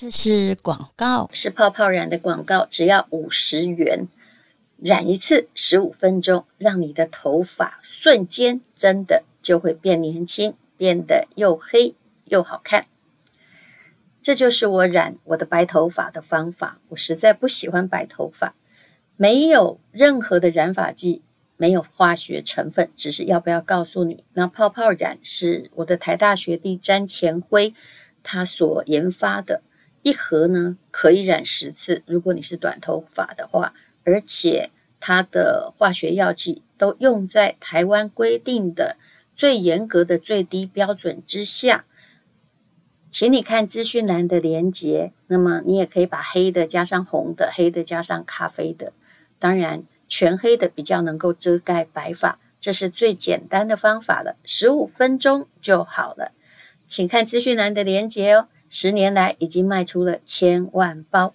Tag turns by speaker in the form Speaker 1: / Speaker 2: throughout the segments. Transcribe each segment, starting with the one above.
Speaker 1: 这是广告，
Speaker 2: 是泡泡染的广告，只要五十元，染一次十五分钟，让你的头发瞬间真的就会变年轻，变得又黑又好看。这就是我染我的白头发的方法。我实在不喜欢白头发，没有任何的染发剂，没有化学成分，只是要不要告诉你，那泡泡染是我的台大学弟詹前辉他所研发的。一盒呢可以染十次，如果你是短头发的话，而且它的化学药剂都用在台湾规定的最严格的最低标准之下，请你看资讯栏的连接。那么你也可以把黑的加上红的，黑的加上咖啡的，当然全黑的比较能够遮盖白发，这是最简单的方法了，十五分钟就好了。请看资讯栏的连接哦。十年来已经卖出了千万包。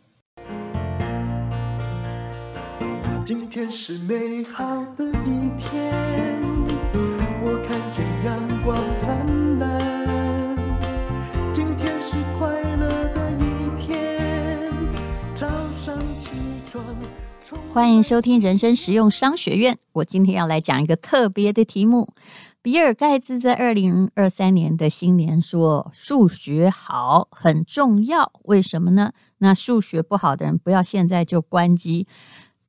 Speaker 3: 今天是美好的一天，我看见阳光灿烂。今天是快乐的一天，早上起床。
Speaker 1: 欢迎收听人生实用商学院。我今天要来讲一个特别的题目。比尔盖茨在二零二三年的新年说：“数学好很重要，为什么呢？那数学不好的人不要现在就关机，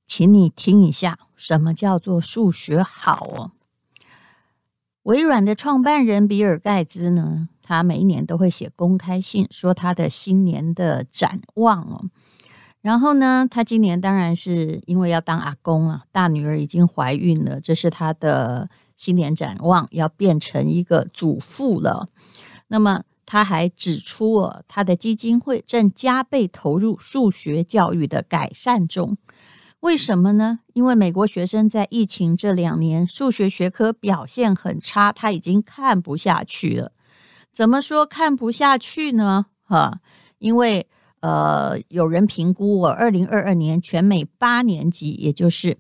Speaker 1: 请你听一下，什么叫做数学好哦？微软的创办人比尔盖茨呢，他每一年都会写公开信，说他的新年的展望哦。然后呢，他今年当然是因为要当阿公啊，大女儿已经怀孕了，这是他的。”新年展望要变成一个祖父了，那么他还指出哦，他的基金会正加倍投入数学教育的改善中。为什么呢？因为美国学生在疫情这两年数学学科表现很差，他已经看不下去了。怎么说看不下去呢？哈，因为呃，有人评估我二零二二年全美八年级，也就是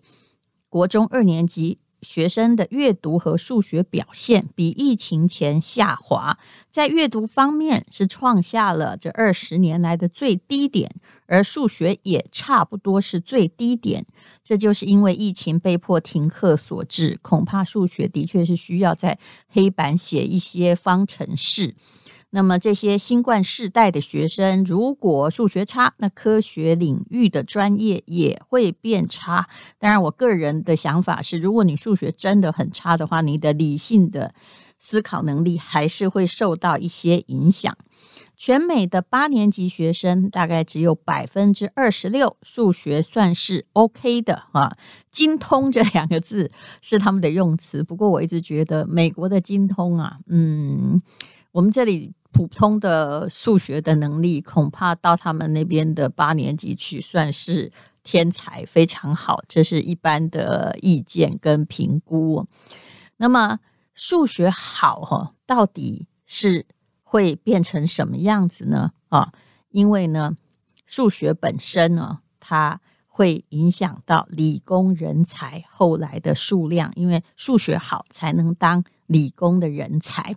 Speaker 1: 国中二年级。学生的阅读和数学表现比疫情前下滑，在阅读方面是创下了这二十年来的最低点，而数学也差不多是最低点。这就是因为疫情被迫停课所致，恐怕数学的确是需要在黑板写一些方程式。那么这些新冠世代的学生，如果数学差，那科学领域的专业也会变差。当然，我个人的想法是，如果你数学真的很差的话，你的理性的思考能力还是会受到一些影响。全美的八年级学生大概只有百分之二十六数学算是 OK 的啊，精通这两个字是他们的用词。不过我一直觉得美国的精通啊，嗯，我们这里。普通的数学的能力，恐怕到他们那边的八年级去算是天才，非常好。这是一般的意见跟评估。那么数学好哈，到底是会变成什么样子呢？啊，因为呢，数学本身呢，它会影响到理工人才后来的数量，因为数学好才能当理工的人才。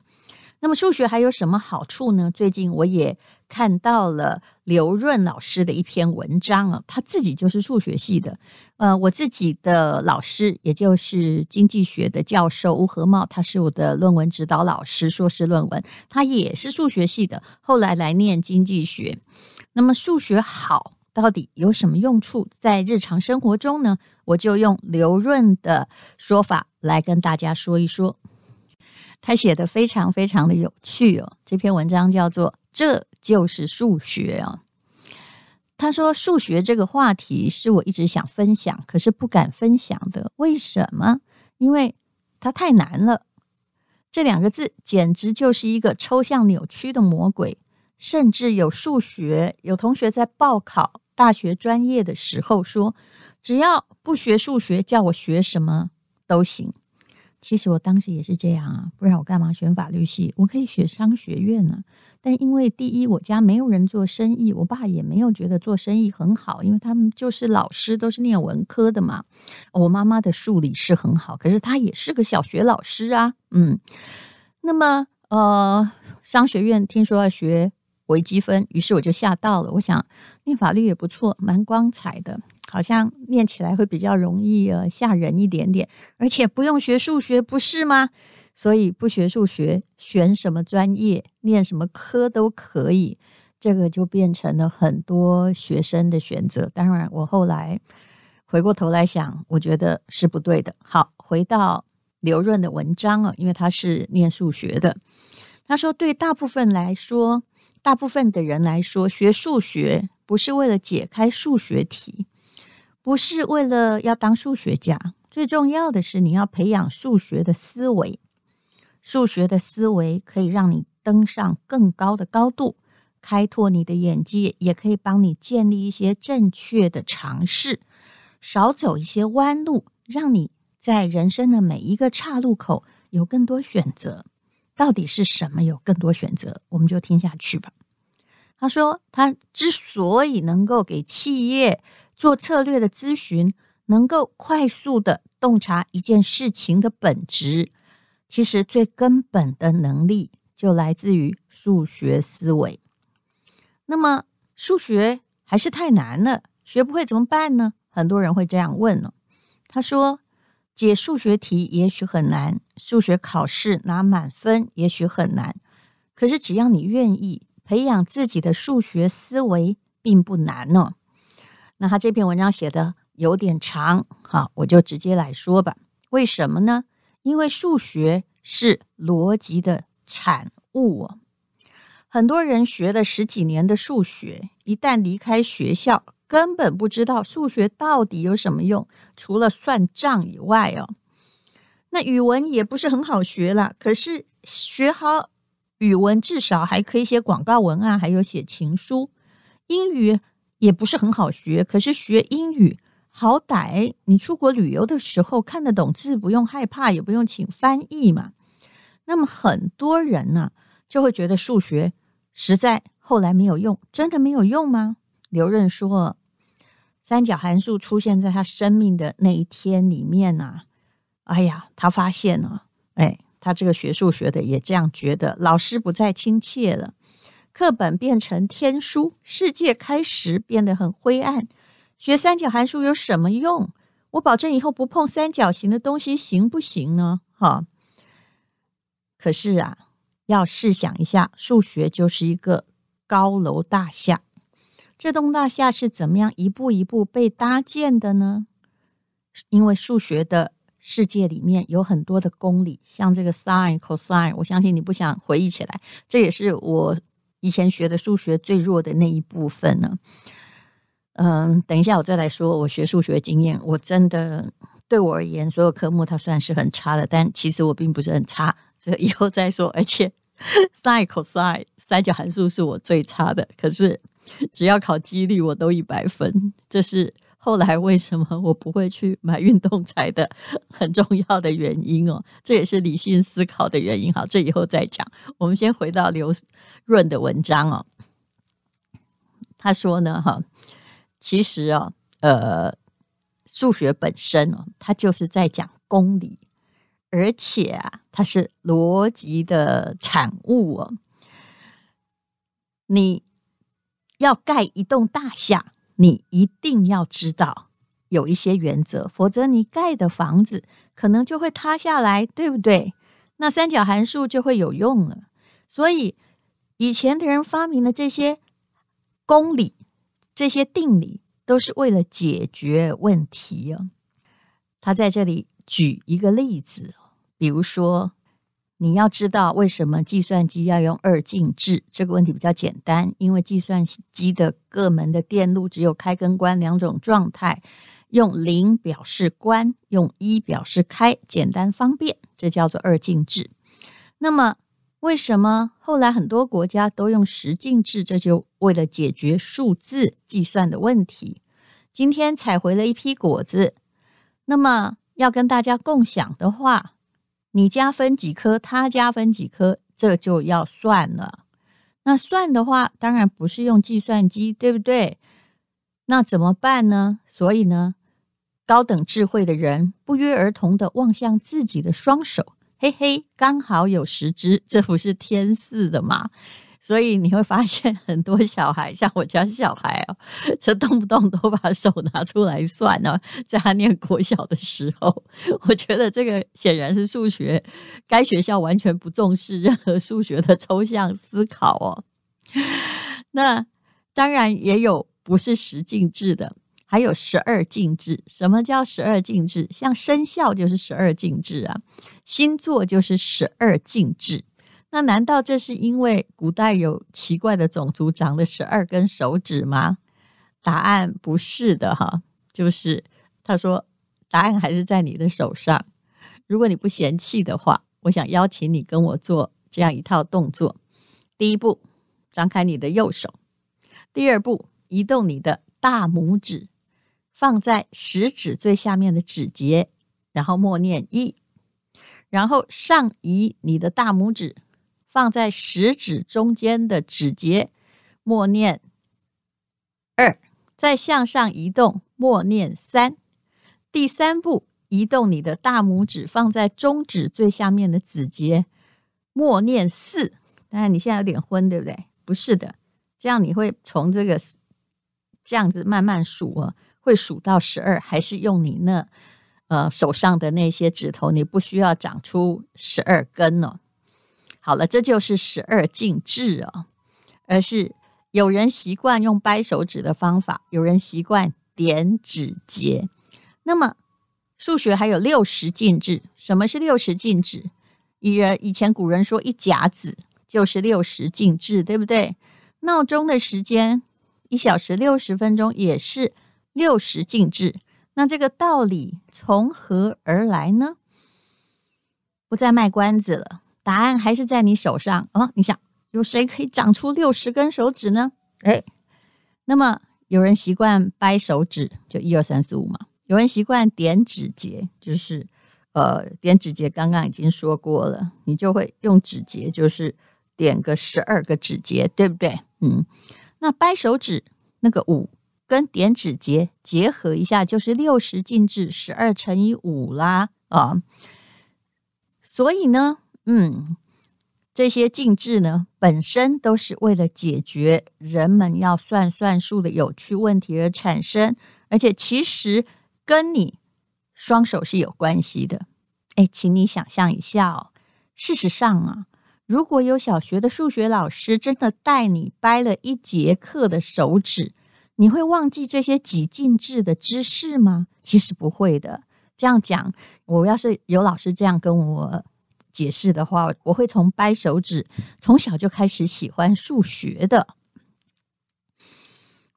Speaker 1: 那么数学还有什么好处呢？最近我也看到了刘润老师的一篇文章啊，他自己就是数学系的。呃，我自己的老师，也就是经济学的教授吴和茂，他是我的论文指导老师，硕士论文，他也是数学系的，后来来念经济学。那么数学好到底有什么用处？在日常生活中呢？我就用刘润的说法来跟大家说一说。他写的非常非常的有趣哦，这篇文章叫做《这就是数学》哦。他说：“数学这个话题是我一直想分享，可是不敢分享的。为什么？因为它太难了。这两个字简直就是一个抽象扭曲的魔鬼。甚至有数学有同学在报考大学专业的时候说，只要不学数学，叫我学什么都行。”其实我当时也是这样啊，不然我干嘛选法律系？我可以学商学院呢。但因为第一，我家没有人做生意，我爸也没有觉得做生意很好，因为他们就是老师，都是念文科的嘛。我妈妈的数理是很好，可是她也是个小学老师啊。嗯，那么呃，商学院听说要学微积分，于是我就吓到了。我想念法律也不错，蛮光彩的，好像念起来会比较容易呃吓人一点点，而且不用学数学，不是吗？所以不学数学，选什么专业，念什么科都可以。这个就变成了很多学生的选择。当然，我后来回过头来想，我觉得是不对的。好，回到刘润的文章啊，因为他是念数学的，他说，对大部分来说。大部分的人来说，学数学不是为了解开数学题，不是为了要当数学家，最重要的是你要培养数学的思维。数学的思维可以让你登上更高的高度，开拓你的眼界，也可以帮你建立一些正确的尝试，少走一些弯路，让你在人生的每一个岔路口有更多选择。到底是什么有更多选择？我们就听下去吧。他说，他之所以能够给企业做策略的咨询，能够快速的洞察一件事情的本质，其实最根本的能力就来自于数学思维。那么，数学还是太难了，学不会怎么办呢？很多人会这样问呢。他说。解数学题也许很难，数学考试拿满分也许很难，可是只要你愿意培养自己的数学思维，并不难呢。那他这篇文章写的有点长，好，我就直接来说吧。为什么呢？因为数学是逻辑的产物。很多人学了十几年的数学，一旦离开学校，根本不知道数学到底有什么用，除了算账以外哦。那语文也不是很好学了，可是学好语文，至少还可以写广告文案，还有写情书。英语也不是很好学，可是学英语，好歹你出国旅游的时候看得懂字，不用害怕，也不用请翻译嘛。那么很多人呢，就会觉得数学实在后来没有用，真的没有用吗？刘润说。三角函数出现在他生命的那一天里面呢、哎呀，他发现了，哎，他这个学数学的也这样觉得，老师不再亲切了，课本变成天书，世界开始变得很灰暗。学三角函数有什么用？我保证以后不碰三角形的东西，行不行呢？哈，可是啊，要试想一下，数学就是一个高楼大厦。这栋大厦是怎么样一步一步被搭建的呢？因为数学的世界里面有很多的公理，像这个 sin、cosine，我相信你不想回忆起来，这也是我以前学的数学最弱的那一部分呢。嗯，等一下我再来说我学数学经验，我真的对我而言，所有科目它虽然是很差的，但其实我并不是很差，这以后再说。而且 sin、cosine 三角函数是我最差的，可是。只要考几率，我都一百分。这是后来为什么我不会去买运动彩的 很重要的原因哦。这也是理性思考的原因。好，这以后再讲。我们先回到刘润的文章哦。他说呢，哈，其实哦，呃，数学本身哦，它就是在讲公理，而且啊，它是逻辑的产物哦。你。要盖一栋大厦，你一定要知道有一些原则，否则你盖的房子可能就会塌下来，对不对？那三角函数就会有用了。所以以前的人发明的这些公理、这些定理，都是为了解决问题哦。他在这里举一个例子，比如说。你要知道为什么计算机要用二进制？这个问题比较简单，因为计算机的各门的电路只有开跟关两种状态，用零表示关，用一表示开，简单方便，这叫做二进制。那么为什么后来很多国家都用十进制？这就为了解决数字计算的问题。今天采回了一批果子，那么要跟大家共享的话。你家分几颗，他家分几颗，这就要算了。那算的话，当然不是用计算机，对不对？那怎么办呢？所以呢，高等智慧的人不约而同的望向自己的双手，嘿嘿，刚好有十只，这不是天赐的吗？所以你会发现很多小孩，像我家小孩哦，这动不动都把手拿出来算哦，在他念国小的时候，我觉得这个显然是数学，该学校完全不重视任何数学的抽象思考哦。那当然也有不是十进制的。还有十二进制，什么叫十二进制？像生肖就是十二进制啊，星座就是十二进制。那难道这是因为古代有奇怪的种族长了十二根手指吗？答案不是的哈，就是他说答案还是在你的手上。如果你不嫌弃的话，我想邀请你跟我做这样一套动作：第一步，张开你的右手；第二步，移动你的大拇指。放在食指最下面的指节，然后默念一，然后上移你的大拇指，放在食指中间的指节，默念二，再向上移动，默念三。第三步，移动你的大拇指，放在中指最下面的指节，默念四。当然你现在有点昏，对不对？不是的，这样你会从这个这样子慢慢数啊。会数到十二，还是用你那呃手上的那些指头？你不需要长出十二根哦。好了，这就是十二进制哦，而是有人习惯用掰手指的方法，有人习惯点指节。那么数学还有六十进制，什么是六十进制？以人以前古人说一甲子就是六十进制，对不对？闹钟的时间一小时六十分钟也是。六十进制，那这个道理从何而来呢？不再卖关子了，答案还是在你手上哦。你想，有谁可以长出六十根手指呢？哎，那么有人习惯掰手指，就一二三四五嘛。有人习惯点指节，就是呃点指节，刚刚已经说过了，你就会用指节，就是点个十二个指节，对不对？嗯，那掰手指那个五。跟点指节结合一下，就是六十进制，十二乘以五啦啊！所以呢，嗯，这些进制呢，本身都是为了解决人们要算算数的有趣问题而产生，而且其实跟你双手是有关系的。哎，请你想象一下哦，事实上啊，如果有小学的数学老师真的带你掰了一节课的手指，你会忘记这些几进制的知识吗？其实不会的。这样讲，我要是有老师这样跟我解释的话，我会从掰手指，从小就开始喜欢数学的。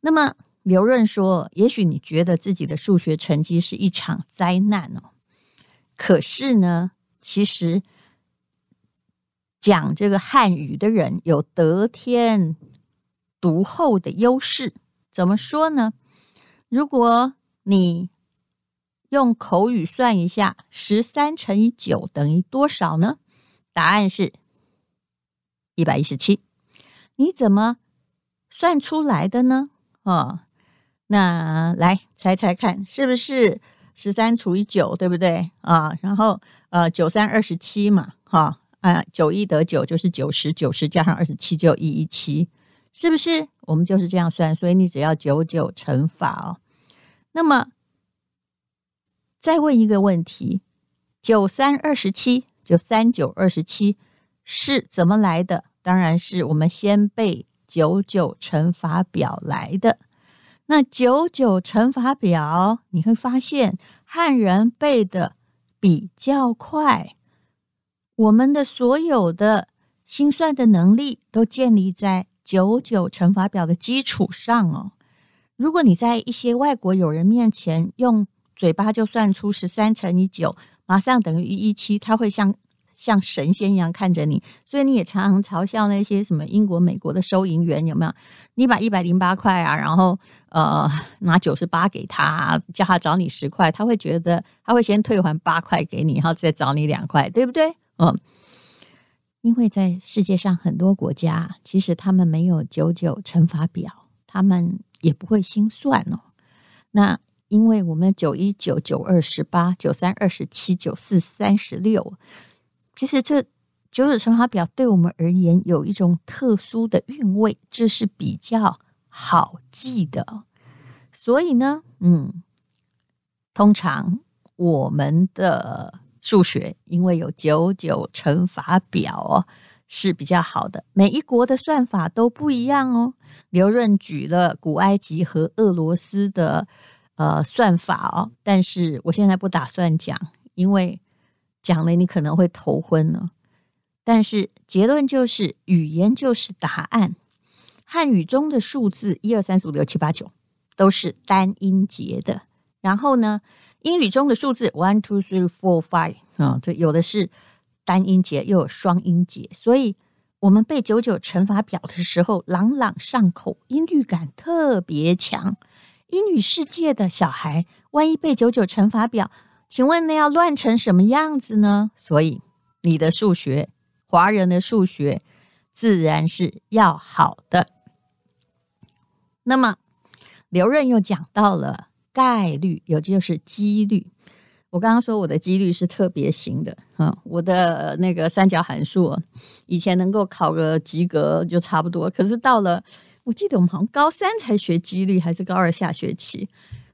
Speaker 1: 那么刘润说：“也许你觉得自己的数学成绩是一场灾难哦，可是呢，其实讲这个汉语的人有得天独厚的优势。”怎么说呢？如果你用口语算一下，十三乘以九等于多少呢？答案是一百一十七。你怎么算出来的呢？哦，那来猜猜看，是不是十三除以九，对不对啊？然后呃，九三二十七嘛，哈啊，九一得九就是九十，九十加上二十七就一一七。是不是我们就是这样算？所以你只要九九乘法哦。那么再问一个问题：九三二十七，九三九二十七是怎么来的？当然是我们先背九九乘法表来的。那九九乘法表，你会发现汉人背的比较快。我们的所有的心算的能力都建立在。九九乘法表的基础上哦，如果你在一些外国友人面前用嘴巴就算出十三乘以九，马上等于一一七，他会像像神仙一样看着你。所以你也常常嘲笑那些什么英国、美国的收银员有没有？你把一百零八块啊，然后呃拿九十八给他，叫他找你十块，他会觉得他会先退还八块给你，然后再找你两块，对不对？嗯。因为在世界上很多国家，其实他们没有九九乘法表，他们也不会心算哦。那因为我们九一九九二十八九三二十七九四三十六，其实这九九乘法表对我们而言有一种特殊的韵味，这是比较好记的。所以呢，嗯，通常我们的数学因为有九九乘法表哦，是比较好的。每一国的算法都不一样哦。刘润举了古埃及和俄罗斯的呃算法哦，但是我现在不打算讲，因为讲了你可能会头昏了。但是结论就是，语言就是答案。汉语中的数字一二三四五六七八九都是单音节的。然后呢，英语中的数字 one two three four five 啊，这有的是单音节，又有双音节。所以，我们背九九乘法表的时候，朗朗上口，音律感特别强。英语世界的小孩，万一背九九乘法表，请问那要乱成什么样子呢？所以，你的数学。华人的数学自然是要好的。那么刘润又讲到了概率，也就是几率。我刚刚说我的几率是特别型的，嗯，我的那个三角函数以前能够考个及格就差不多。可是到了，我记得我们好像高三才学几率，还是高二下学期，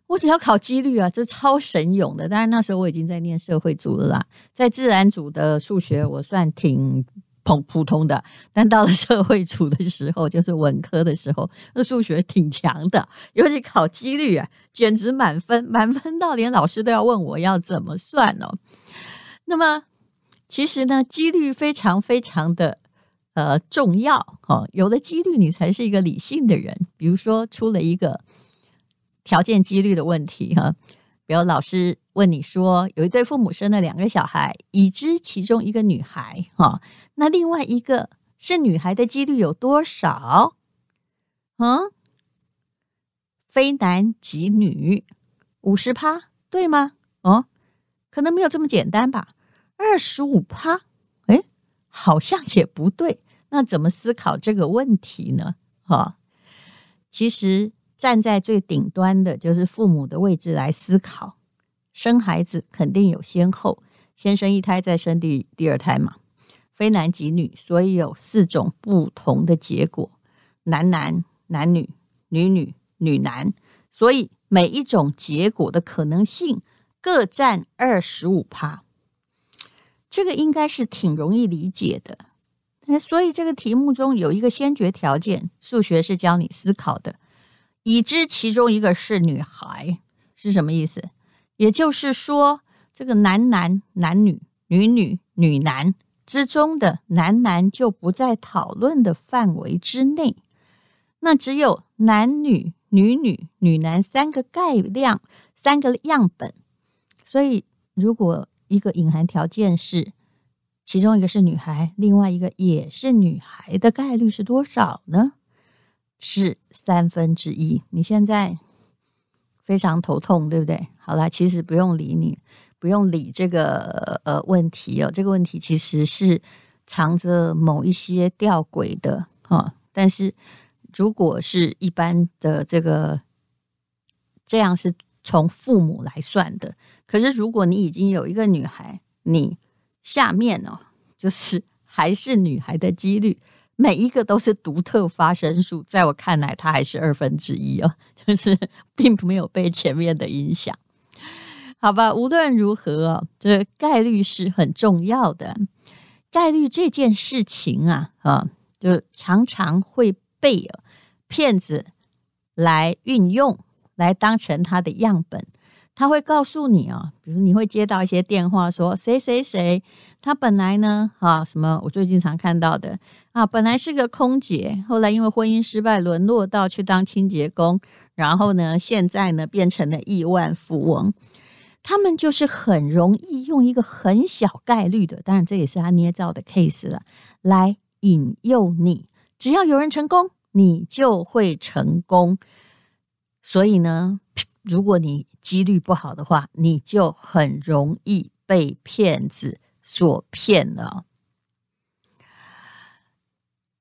Speaker 1: 我只要考几率啊，这超神勇的。当然那时候我已经在念社会组了啦，在自然组的数学我算挺普普通的，但到了社会组的时候，就是文科的时候，那数学挺强的，尤其考几率啊，简直满分，满分到连老师都要问我要怎么算哦。那么其实呢，几率非常非常的呃重要哦，有了几率，你才是一个理性的人。比如说出了一个。条件几率的问题哈，比如老师问你说，有一对父母生了两个小孩，已知其中一个女孩哈，那另外一个是女孩的几率有多少？嗯，非男即女，五十趴，对吗？哦，可能没有这么简单吧，二十五趴，诶，好像也不对。那怎么思考这个问题呢？哈，其实。站在最顶端的就是父母的位置来思考，生孩子肯定有先后，先生一胎再生第第二胎嘛，非男即女，所以有四种不同的结果，男男、男女、女女、女男，所以每一种结果的可能性各占二十五趴，这个应该是挺容易理解的。那所以这个题目中有一个先决条件，数学是教你思考的。已知其中一个是女孩是什么意思？也就是说，这个男男、男女、女女、女男之中的男男就不在讨论的范围之内。那只有男女、女女、女男三个概量、三个样本。所以，如果一个隐含条件是其中一个是女孩，另外一个也是女孩的概率是多少呢？是三分之一。你现在非常头痛，对不对？好了，其实不用理你，不用理这个呃问题哦。这个问题其实是藏着某一些吊诡的啊、但是如果是一般的这个这样是从父母来算的，可是如果你已经有一个女孩，你下面哦就是还是女孩的几率。每一个都是独特发生数，在我看来，它还是二分之一哦，就是并没有被前面的影响。好吧，无论如何哦，这概率是很重要的。概率这件事情啊，啊，就常常会被骗子来运用，来当成他的样本。他会告诉你啊，比如你会接到一些电话，说谁谁谁，他本来呢啊什么，我最近常看到的啊，本来是个空姐，后来因为婚姻失败，沦落到去当清洁工，然后呢，现在呢变成了亿万富翁。他们就是很容易用一个很小概率的，当然这也是他捏造的 case 了，来引诱你，只要有人成功，你就会成功。所以呢，如果你几率不好的话，你就很容易被骗子所骗了。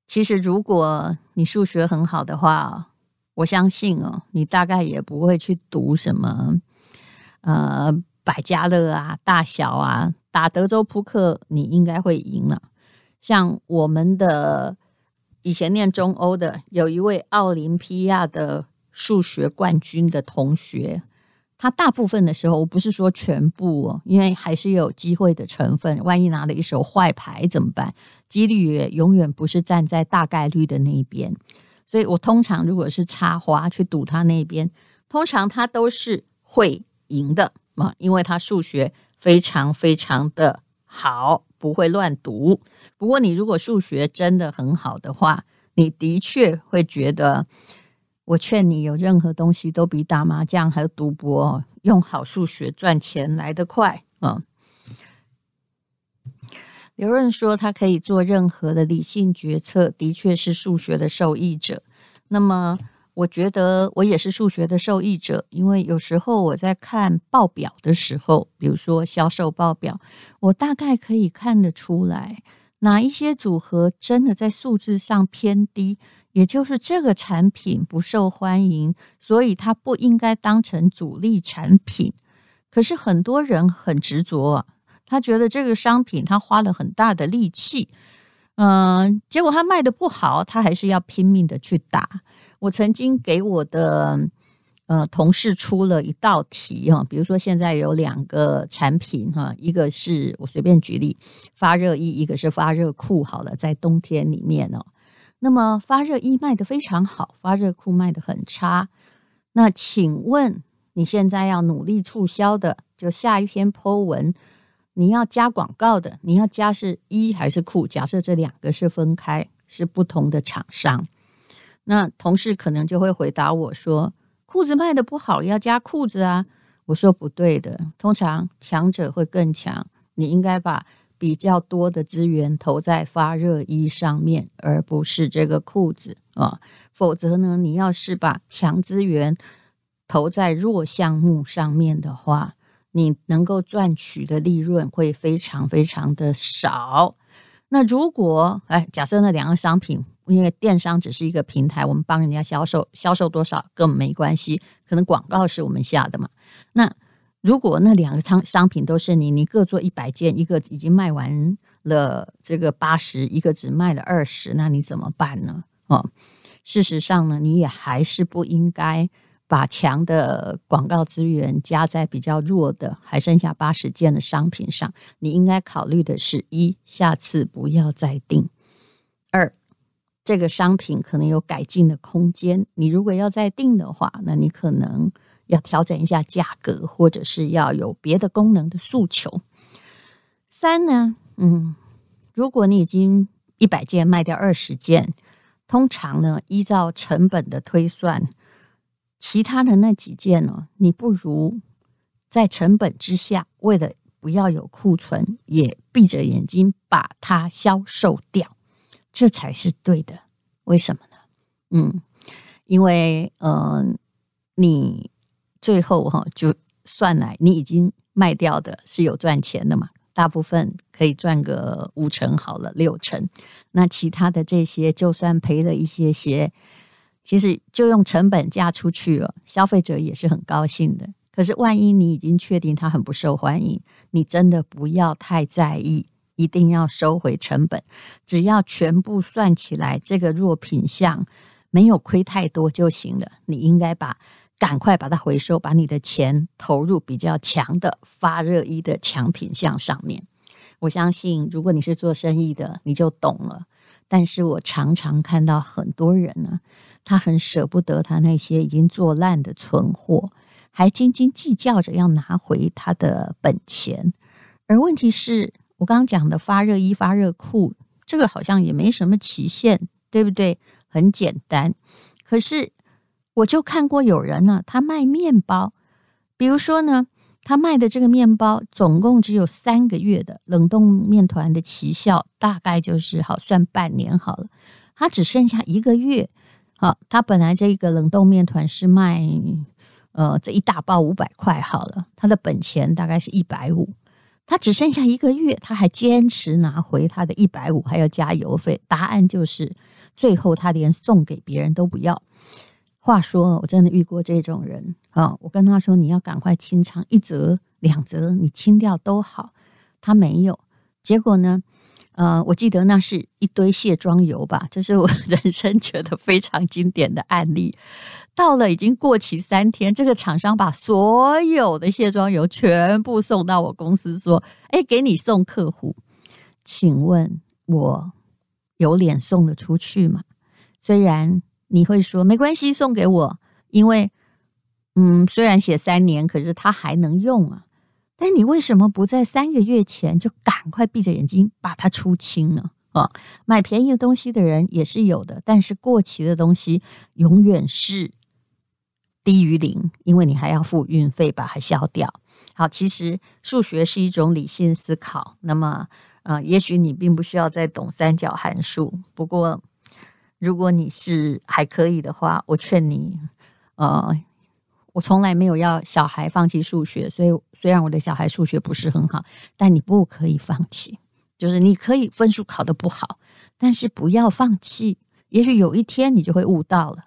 Speaker 1: 其实，如果你数学很好的话，我相信哦，你大概也不会去赌什么呃百家乐啊、大小啊，打德州扑克，你应该会赢了。像我们的以前念中欧的，有一位奥林匹亚的数学冠军的同学，他大部分的时候，我不是说全部哦，因为还是有机会的成分。万一拿了一手坏牌怎么办？几率也永远不是站在大概率的那一边。所以我通常如果是插花去赌他那边，通常他都是会赢的嘛，因为他数学非常非常的好，不会乱赌。不过你如果数学真的很好的话，你的确会觉得，我劝你有任何东西都比打麻将还有赌博用好数学赚钱来得快啊。刘润说他可以做任何的理性决策，的确是数学的受益者。那么。我觉得我也是数学的受益者，因为有时候我在看报表的时候，比如说销售报表，我大概可以看得出来哪一些组合真的在数字上偏低，也就是这个产品不受欢迎，所以它不应该当成主力产品。可是很多人很执着，他觉得这个商品他花了很大的力气，嗯，结果他卖得不好，他还是要拼命的去打。我曾经给我的呃同事出了一道题哈，比如说现在有两个产品哈，一个是我随便举例发热衣，一个是发热裤。好了，在冬天里面哦，那么发热衣卖得非常好，发热裤卖得很差。那请问你现在要努力促销的，就下一篇 po 文，你要加广告的，你要加是衣还是裤？假设这两个是分开，是不同的厂商。那同事可能就会回答我说：“裤子卖得不好，要加裤子啊。”我说：“不对的，通常强者会更强。你应该把比较多的资源投在发热衣上面，而不是这个裤子啊。否则呢，你要是把强资源投在弱项目上面的话，你能够赚取的利润会非常非常的少。那如果哎，假设那两个商品。”因为电商只是一个平台，我们帮人家销售，销售多少跟我们没关系。可能广告是我们下的嘛。那如果那两个商商品都是你，你各做一百件，一个已经卖完了这个八十，一个只卖了二十，那你怎么办呢？哦，事实上呢，你也还是不应该把强的广告资源加在比较弱的，还剩下八十件的商品上。你应该考虑的是一，下次不要再订；二。这个商品可能有改进的空间，你如果要再订的话，那你可能要调整一下价格，或者是要有别的功能的诉求。三呢，嗯，如果你已经一百件卖掉二十件，通常呢，依照成本的推算，其他的那几件呢，你不如在成本之下，为了不要有库存，也闭着眼睛把它销售掉。这才是对的，为什么呢？嗯，因为嗯、呃，你最后哈就算来，你已经卖掉的是有赚钱的嘛，大部分可以赚个五成好了，六成。那其他的这些，就算赔了一些些，其实就用成本价出去了，消费者也是很高兴的。可是万一你已经确定它很不受欢迎，你真的不要太在意。一定要收回成本，只要全部算起来，这个弱品项没有亏太多就行了。你应该把赶快把它回收，把你的钱投入比较强的发热衣的强品项上面。我相信，如果你是做生意的，你就懂了。但是我常常看到很多人呢，他很舍不得他那些已经做烂的存货，还斤斤计较着要拿回他的本钱。而问题是，我刚刚讲的发热衣、发热裤，这个好像也没什么期限，对不对？很简单。可是我就看过有人呢，他卖面包，比如说呢，他卖的这个面包总共只有三个月的冷冻面团的奇效，大概就是好算半年好了。他只剩下一个月，好，他本来这个冷冻面团是卖呃这一大包五百块好了，他的本钱大概是一百五。他只剩下一个月，他还坚持拿回他的一百五，还要加邮费。答案就是，最后他连送给别人都不要。话说，我真的遇过这种人啊！我跟他说，你要赶快清仓，一折两折，你清掉都好。他没有。结果呢，呃，我记得那是一堆卸妆油吧，这是我人生觉得非常经典的案例。到了已经过期三天，这个厂商把所有的卸妆油全部送到我公司，说：“哎，给你送客户。”请问我有脸送得出去吗？虽然你会说没关系，送给我，因为嗯，虽然写三年，可是它还能用啊。但你为什么不在三个月前就赶快闭着眼睛把它出清呢？啊，买便宜的东西的人也是有的，但是过期的东西永远是低于零，因为你还要付运费把它消掉。好，其实数学是一种理性思考，那么呃，也许你并不需要再懂三角函数，不过如果你是还可以的话，我劝你，呃。我从来没有要小孩放弃数学，所以虽然我的小孩数学不是很好，但你不可以放弃。就是你可以分数考得不好，但是不要放弃。也许有一天你就会悟到了。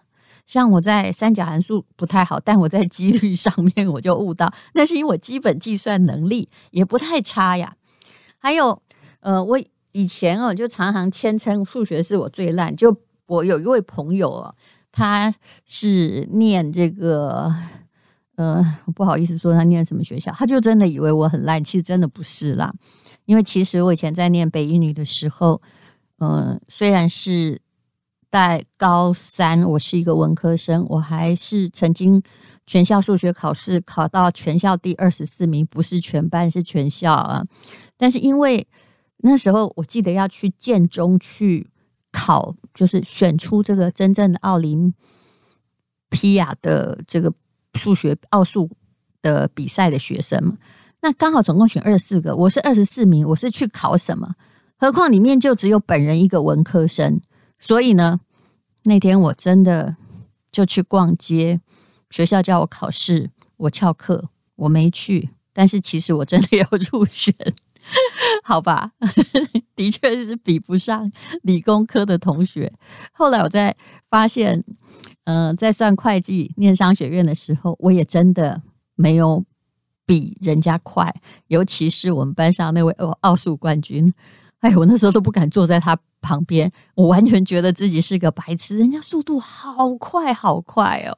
Speaker 1: 像我在三角函数不太好，但我在几率上面我就悟到，那是因为我基本计算能力也不太差呀。还有，呃，我以前哦就常常谦称数学是我最烂。就我有一位朋友哦，他是念这个。呃，不好意思说他念什么学校，他就真的以为我很烂，其实真的不是啦。因为其实我以前在念北一女的时候，呃，虽然是在高三，我是一个文科生，我还是曾经全校数学考试考到全校第二十四名，不是全班，是全校啊。但是因为那时候我记得要去建中去考，就是选出这个真正的奥林匹亚的这个。数学奥数的比赛的学生嘛，那刚好总共选二十四个，我是二十四名，我是去考什么？何况里面就只有本人一个文科生，所以呢，那天我真的就去逛街，学校叫我考试，我翘课，我没去。但是其实我真的有入选，好吧？的确是比不上理工科的同学。后来我在发现。嗯、在算会计、念商学院的时候，我也真的没有比人家快。尤其是我们班上那位奥奥数冠军，哎，我那时候都不敢坐在他旁边，我完全觉得自己是个白痴。人家速度好快，好快哦！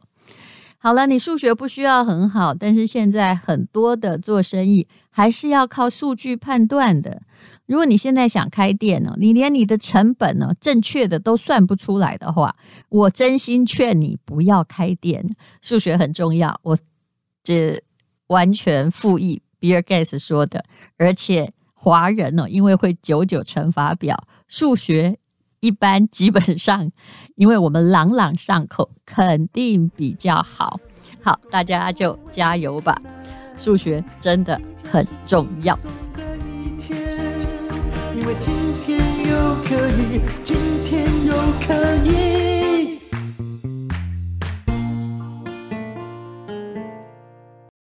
Speaker 1: 好了，你数学不需要很好，但是现在很多的做生意还是要靠数据判断的。如果你现在想开店呢，你连你的成本呢正确的都算不出来的话，我真心劝你不要开店。数学很重要，我这完全附议比尔盖茨说的。而且华人呢，因为会九九乘法表，数学一般基本上，因为我们朗朗上口，肯定比较好。好，大家就加油吧，数学真的很重要。
Speaker 3: 天又可以，今天又可以。